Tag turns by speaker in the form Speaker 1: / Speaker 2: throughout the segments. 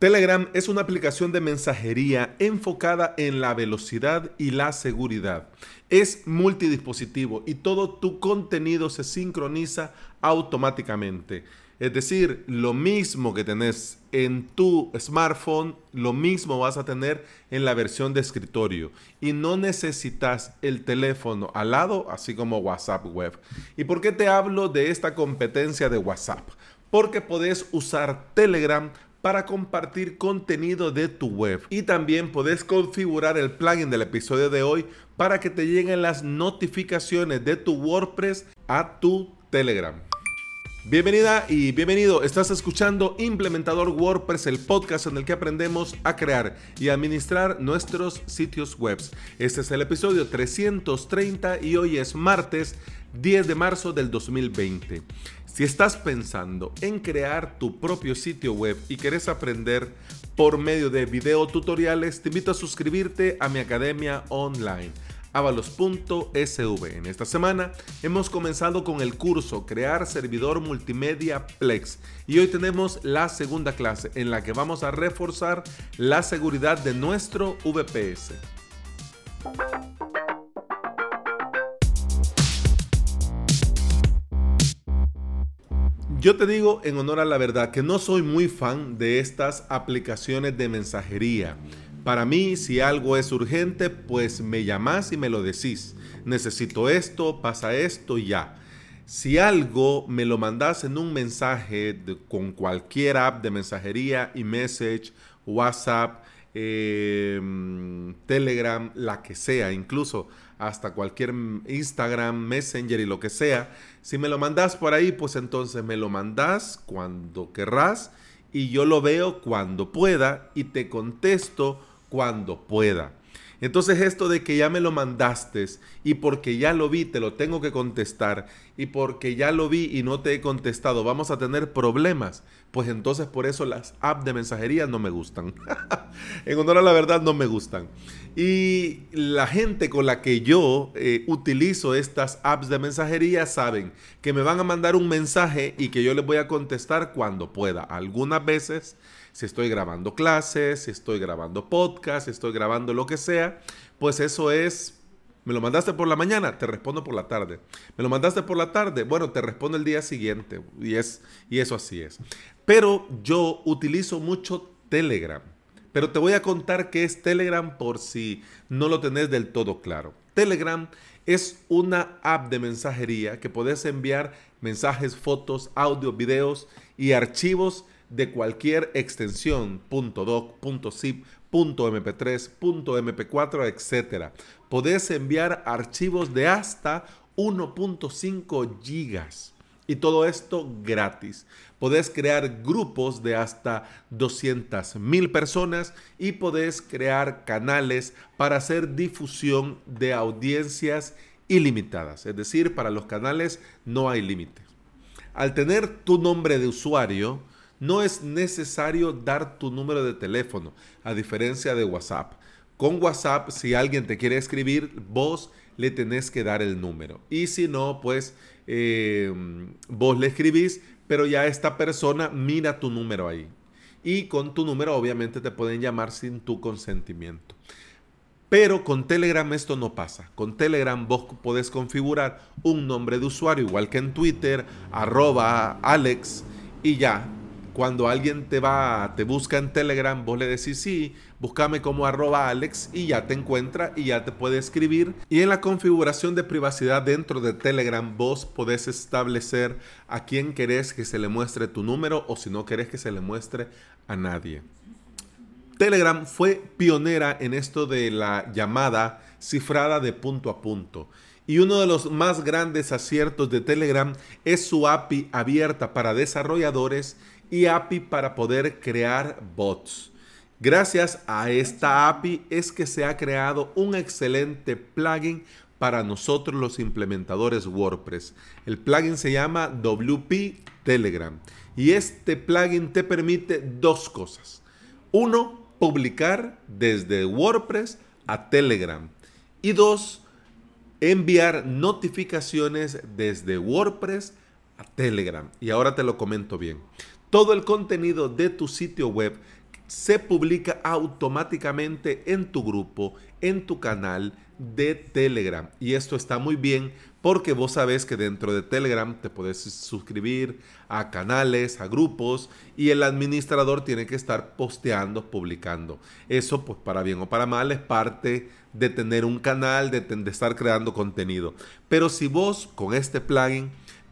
Speaker 1: Telegram es una aplicación de mensajería enfocada en la velocidad y la seguridad. Es multidispositivo y todo tu contenido se sincroniza automáticamente. Es decir, lo mismo que tenés en tu smartphone, lo mismo vas a tener en la versión de escritorio. Y no necesitas el teléfono al lado, así como WhatsApp Web. ¿Y por qué te hablo de esta competencia de WhatsApp? Porque podés usar Telegram para compartir contenido de tu web. Y también puedes configurar el plugin del episodio de hoy para que te lleguen las notificaciones de tu WordPress a tu Telegram. Bienvenida y bienvenido. Estás escuchando Implementador WordPress, el podcast en el que aprendemos a crear y administrar nuestros sitios web. Este es el episodio 330 y hoy es martes 10 de marzo del 2020. Si estás pensando en crear tu propio sitio web y quieres aprender por medio de video tutoriales, te invito a suscribirte a mi academia online avalos.sv. En esta semana hemos comenzado con el curso Crear Servidor Multimedia Plex y hoy tenemos la segunda clase en la que vamos a reforzar la seguridad de nuestro VPS. Yo te digo en honor a la verdad que no soy muy fan de estas aplicaciones de mensajería. Para mí, si algo es urgente, pues me llamas y me lo decís. Necesito esto, pasa esto y ya. Si algo me lo mandas en un mensaje con cualquier app de mensajería, y message, WhatsApp, em, Telegram, la que sea, incluso hasta cualquier Instagram, Messenger y lo que sea. Si me lo mandas por ahí, pues entonces me lo mandas cuando querrás y yo lo veo cuando pueda y te contesto cuando pueda. Entonces esto de que ya me lo mandaste y porque ya lo vi te lo tengo que contestar y porque ya lo vi y no te he contestado vamos a tener problemas, pues entonces por eso las apps de mensajería no me gustan. en honor a la verdad no me gustan. Y la gente con la que yo eh, utilizo estas apps de mensajería saben que me van a mandar un mensaje y que yo les voy a contestar cuando pueda. Algunas veces si estoy grabando clases, si estoy grabando podcast, si estoy grabando lo que sea, pues eso es me lo mandaste por la mañana, te respondo por la tarde. Me lo mandaste por la tarde, bueno, te respondo el día siguiente. Y, es, y eso así es. Pero yo utilizo mucho Telegram. Pero te voy a contar qué es Telegram por si no lo tenés del todo claro. Telegram es una app de mensajería que puedes enviar mensajes, fotos, audio, videos y archivos de cualquier extensión .doc, .zip, .mp3, .mp4, etc. Podés enviar archivos de hasta 1.5 gigas. Y todo esto gratis. Podés crear grupos de hasta 200 mil personas y podés crear canales para hacer difusión de audiencias ilimitadas. Es decir, para los canales no hay límites. Al tener tu nombre de usuario, no es necesario dar tu número de teléfono, a diferencia de WhatsApp. Con WhatsApp, si alguien te quiere escribir, vos le tenés que dar el número. Y si no, pues eh, vos le escribís, pero ya esta persona mira tu número ahí. Y con tu número obviamente te pueden llamar sin tu consentimiento. Pero con Telegram esto no pasa. Con Telegram vos podés configurar un nombre de usuario, igual que en Twitter, arroba Alex, y ya cuando alguien te va, te busca en Telegram, vos le decís sí, búscame como arroba Alex y ya te encuentra y ya te puede escribir. Y en la configuración de privacidad dentro de Telegram, vos podés establecer a quién querés que se le muestre tu número o si no querés que se le muestre a nadie. Telegram fue pionera en esto de la llamada cifrada de punto a punto. Y uno de los más grandes aciertos de Telegram es su API abierta para desarrolladores y API para poder crear bots. Gracias a esta API es que se ha creado un excelente plugin para nosotros los implementadores WordPress. El plugin se llama WP Telegram y este plugin te permite dos cosas. Uno, publicar desde WordPress a Telegram. Y dos, enviar notificaciones desde WordPress a Telegram. Y ahora te lo comento bien todo el contenido de tu sitio web se publica automáticamente en tu grupo, en tu canal de Telegram. Y esto está muy bien porque vos sabés que dentro de Telegram te puedes suscribir a canales, a grupos y el administrador tiene que estar posteando, publicando. Eso pues para bien o para mal es parte de tener un canal, de, de estar creando contenido. Pero si vos con este plugin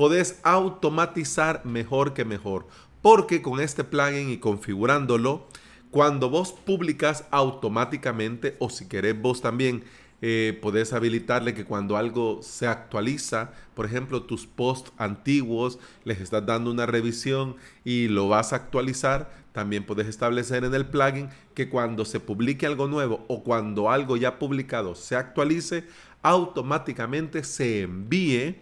Speaker 1: podés automatizar mejor que mejor. Porque con este plugin y configurándolo, cuando vos publicas automáticamente o si querés vos también eh, podés habilitarle que cuando algo se actualiza, por ejemplo, tus posts antiguos, les estás dando una revisión y lo vas a actualizar, también puedes establecer en el plugin que cuando se publique algo nuevo o cuando algo ya publicado se actualice, automáticamente se envíe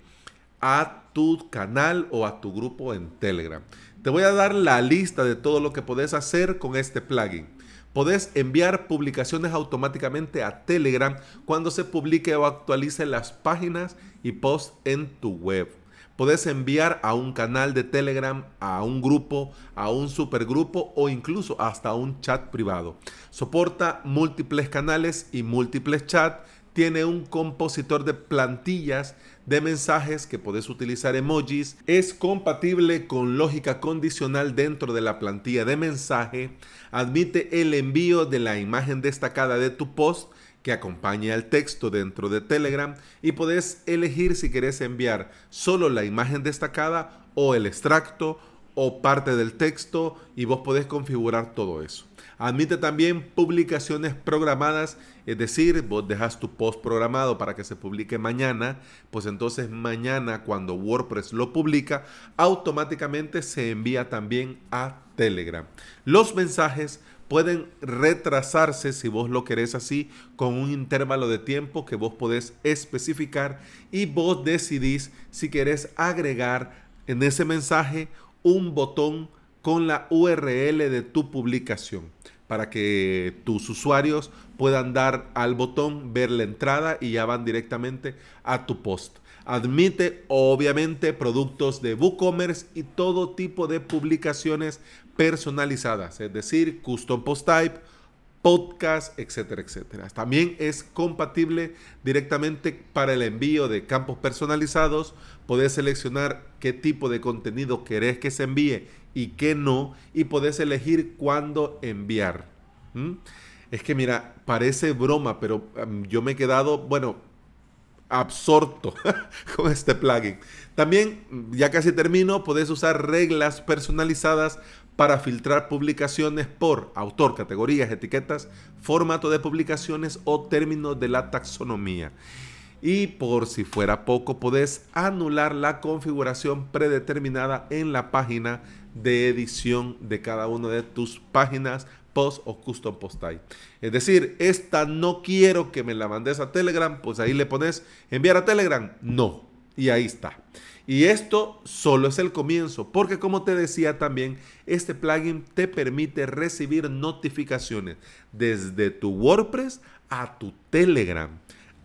Speaker 1: a tu canal o a tu grupo en Telegram. Te voy a dar la lista de todo lo que puedes hacer con este plugin. Podés enviar publicaciones automáticamente a Telegram cuando se publique o actualice las páginas y posts en tu web. Podés enviar a un canal de Telegram, a un grupo, a un supergrupo o incluso hasta un chat privado. Soporta múltiples canales y múltiples chats. Tiene un compositor de plantillas de mensajes que podés utilizar emojis. Es compatible con lógica condicional dentro de la plantilla de mensaje. Admite el envío de la imagen destacada de tu post que acompaña al texto dentro de Telegram y podés elegir si querés enviar solo la imagen destacada o el extracto o parte del texto y vos podés configurar todo eso. Admite también publicaciones programadas, es decir, vos dejas tu post programado para que se publique mañana, pues entonces mañana cuando WordPress lo publica, automáticamente se envía también a Telegram. Los mensajes pueden retrasarse si vos lo querés así con un intervalo de tiempo que vos podés especificar y vos decidís si querés agregar en ese mensaje un botón con la URL de tu publicación para que tus usuarios puedan dar al botón, ver la entrada y ya van directamente a tu post. Admite obviamente productos de WooCommerce y todo tipo de publicaciones personalizadas, es decir, custom post type, podcast, etcétera, etcétera. También es compatible directamente para el envío de campos personalizados. Podés seleccionar qué tipo de contenido querés que se envíe y qué no, y podés elegir cuándo enviar. Es que mira, parece broma, pero yo me he quedado, bueno, absorto con este plugin. También, ya casi termino, podés usar reglas personalizadas para filtrar publicaciones por autor, categorías, etiquetas, formato de publicaciones o términos de la taxonomía. Y por si fuera poco, podés anular la configuración predeterminada en la página de edición de cada una de tus páginas post o custom post type. Es decir, esta no quiero que me la mandes a Telegram, pues ahí le pones enviar a Telegram. No. Y ahí está. Y esto solo es el comienzo, porque como te decía también, este plugin te permite recibir notificaciones desde tu WordPress a tu Telegram.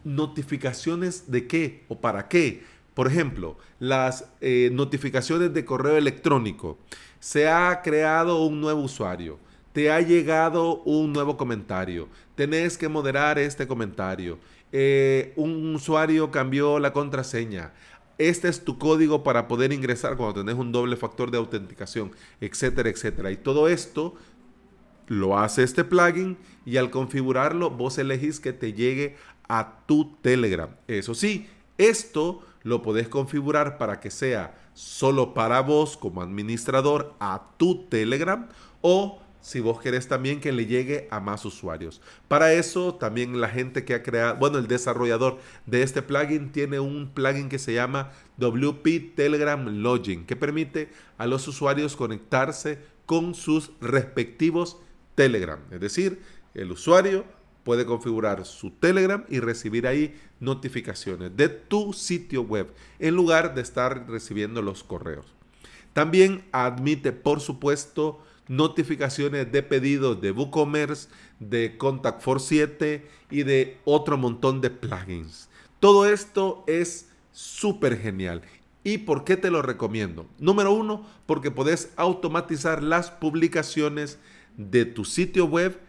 Speaker 1: ¿Notificaciones de qué o para qué? Por ejemplo, las eh, notificaciones de correo electrónico. Se ha creado un nuevo usuario. Te ha llegado un nuevo comentario. Tenés que moderar este comentario. Eh, un usuario cambió la contraseña. Este es tu código para poder ingresar cuando tenés un doble factor de autenticación, etcétera, etcétera. Y todo esto lo hace este plugin y al configurarlo vos elegís que te llegue a tu Telegram. Eso sí, esto lo podés configurar para que sea solo para vos como administrador a tu Telegram o si vos querés también que le llegue a más usuarios. Para eso también la gente que ha creado, bueno, el desarrollador de este plugin tiene un plugin que se llama WP Telegram Login, que permite a los usuarios conectarse con sus respectivos Telegram. Es decir, el usuario puede configurar su Telegram y recibir ahí notificaciones de tu sitio web en lugar de estar recibiendo los correos. También admite, por supuesto, notificaciones de pedidos de WooCommerce, de Contact for 7 y de otro montón de plugins. Todo esto es súper genial. ¿Y por qué te lo recomiendo? Número uno, porque podés automatizar las publicaciones de tu sitio web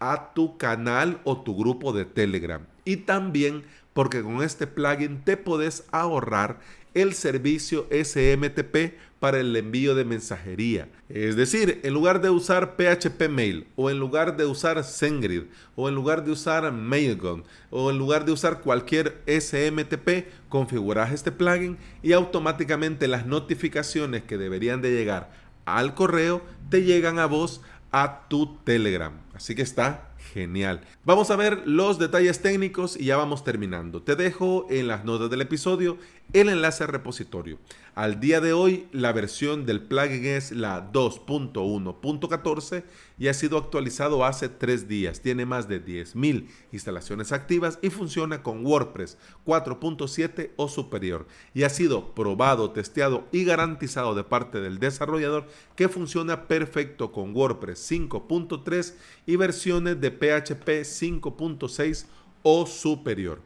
Speaker 1: a tu canal o tu grupo de Telegram. Y también porque con este plugin te puedes ahorrar el servicio SMTP para el envío de mensajería. Es decir, en lugar de usar PHP Mail o en lugar de usar SendGrid o en lugar de usar Mailgun o en lugar de usar cualquier SMTP, configuras este plugin y automáticamente las notificaciones que deberían de llegar al correo te llegan a vos a tu Telegram. Así que está genial. Vamos a ver los detalles técnicos y ya vamos terminando. Te dejo en las notas del episodio el enlace al repositorio. Al día de hoy la versión del plugin es la 2.1.14 y ha sido actualizado hace tres días. Tiene más de 10.000 instalaciones activas y funciona con WordPress 4.7 o superior. Y ha sido probado, testeado y garantizado de parte del desarrollador que funciona perfecto con WordPress 5.3 y versiones de PHP 5.6 o superior.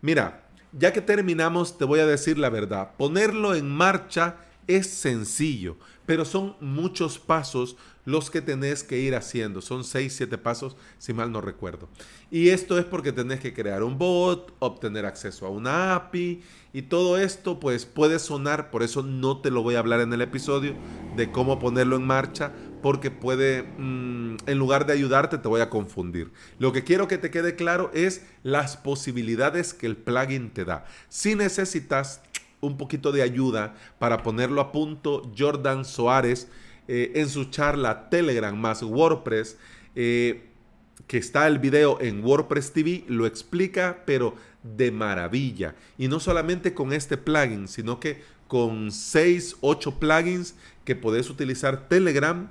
Speaker 1: Mira, ya que terminamos, te voy a decir la verdad. Ponerlo en marcha es sencillo, pero son muchos pasos los que tenés que ir haciendo. Son 6, 7 pasos, si mal no recuerdo. Y esto es porque tenés que crear un bot, obtener acceso a una API y todo esto pues puede sonar, por eso no te lo voy a hablar en el episodio de cómo ponerlo en marcha, porque puede, mm, en lugar de ayudarte, te voy a confundir. Lo que quiero que te quede claro es las posibilidades que el plugin te da. Si necesitas un poquito de ayuda para ponerlo a punto, Jordan Soares, eh, en su charla Telegram más WordPress, eh, que está el video en WordPress TV, lo explica, pero de maravilla. Y no solamente con este plugin, sino que con 6, 8 plugins que podés utilizar Telegram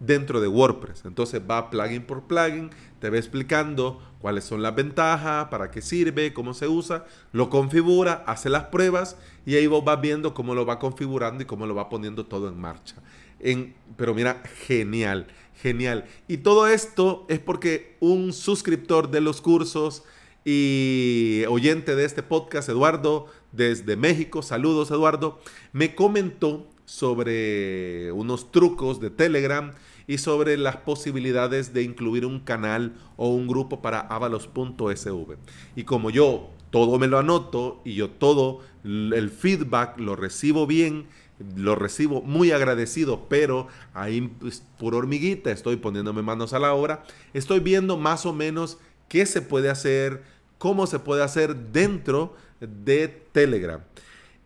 Speaker 1: dentro de WordPress. Entonces va plugin por plugin, te va explicando cuáles son las ventajas, para qué sirve, cómo se usa, lo configura, hace las pruebas y ahí vos vas viendo cómo lo va configurando y cómo lo va poniendo todo en marcha. En, pero mira, genial, genial. Y todo esto es porque un suscriptor de los cursos y oyente de este podcast, Eduardo, desde México, saludos Eduardo, me comentó sobre unos trucos de Telegram y sobre las posibilidades de incluir un canal o un grupo para avalos.sv. Y como yo todo me lo anoto y yo todo el feedback lo recibo bien, lo recibo muy agradecido, pero ahí pues, por hormiguita estoy poniéndome manos a la obra, estoy viendo más o menos qué se puede hacer, cómo se puede hacer dentro de Telegram.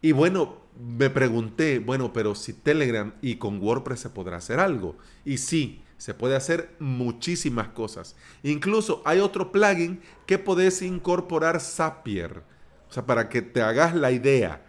Speaker 1: Y bueno, me pregunté, bueno, pero si Telegram y con WordPress se podrá hacer algo. Y sí, se puede hacer muchísimas cosas. Incluso hay otro plugin que podés incorporar Zapier. O sea, para que te hagas la idea.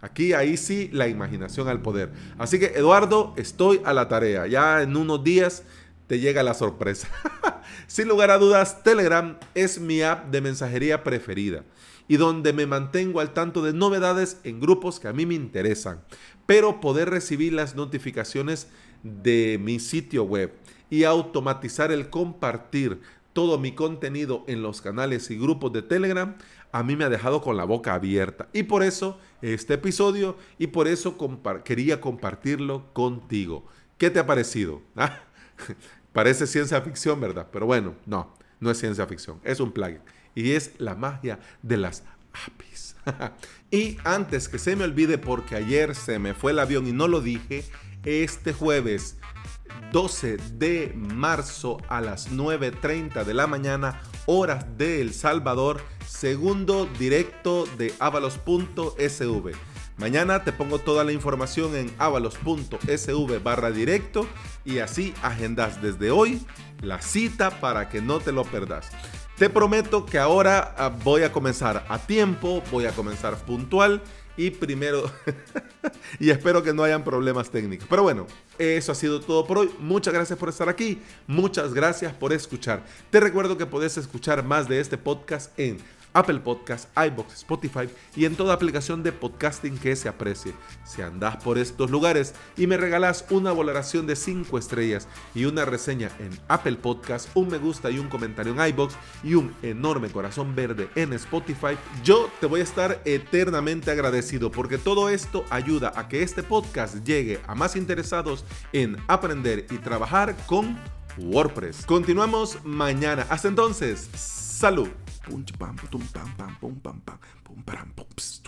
Speaker 1: Aquí, ahí sí, la imaginación al poder. Así que, Eduardo, estoy a la tarea. Ya en unos días te llega la sorpresa. Sin lugar a dudas, Telegram es mi app de mensajería preferida y donde me mantengo al tanto de novedades en grupos que a mí me interesan, pero poder recibir las notificaciones de mi sitio web y automatizar el compartir todo mi contenido en los canales y grupos de Telegram, a mí me ha dejado con la boca abierta. Y por eso este episodio y por eso quería compartirlo contigo. ¿Qué te ha parecido? Ah, parece ciencia ficción, ¿verdad? Pero bueno, no, no es ciencia ficción, es un plugin y es la magia de las APIs. y antes que se me olvide, porque ayer se me fue el avión y no lo dije, este jueves 12 de marzo a las 9.30 de la mañana, horas de El Salvador, segundo directo de avalos.sv. Mañana te pongo toda la información en avalos.sv barra directo y así agendas desde hoy la cita para que no te lo perdas. Te prometo que ahora ah, voy a comenzar a tiempo, voy a comenzar puntual y primero, y espero que no hayan problemas técnicos. Pero bueno, eso ha sido todo por hoy. Muchas gracias por estar aquí. Muchas gracias por escuchar. Te recuerdo que puedes escuchar más de este podcast en Apple Podcast, iBox, Spotify y en toda aplicación de podcasting que se aprecie. Si andás por estos lugares y me regalás una valoración de 5 estrellas y una reseña en Apple Podcast, un me gusta y un comentario en iBox y un enorme corazón verde en Spotify, yo te voy a estar eternamente agradecido porque todo esto ayuda a que este podcast llegue a más interesados en aprender y trabajar con WordPress. Continuamos mañana. Hasta entonces, salud. 뽐지 빰 뿜빰 빰 뿜빰 빰 봄바람 봄스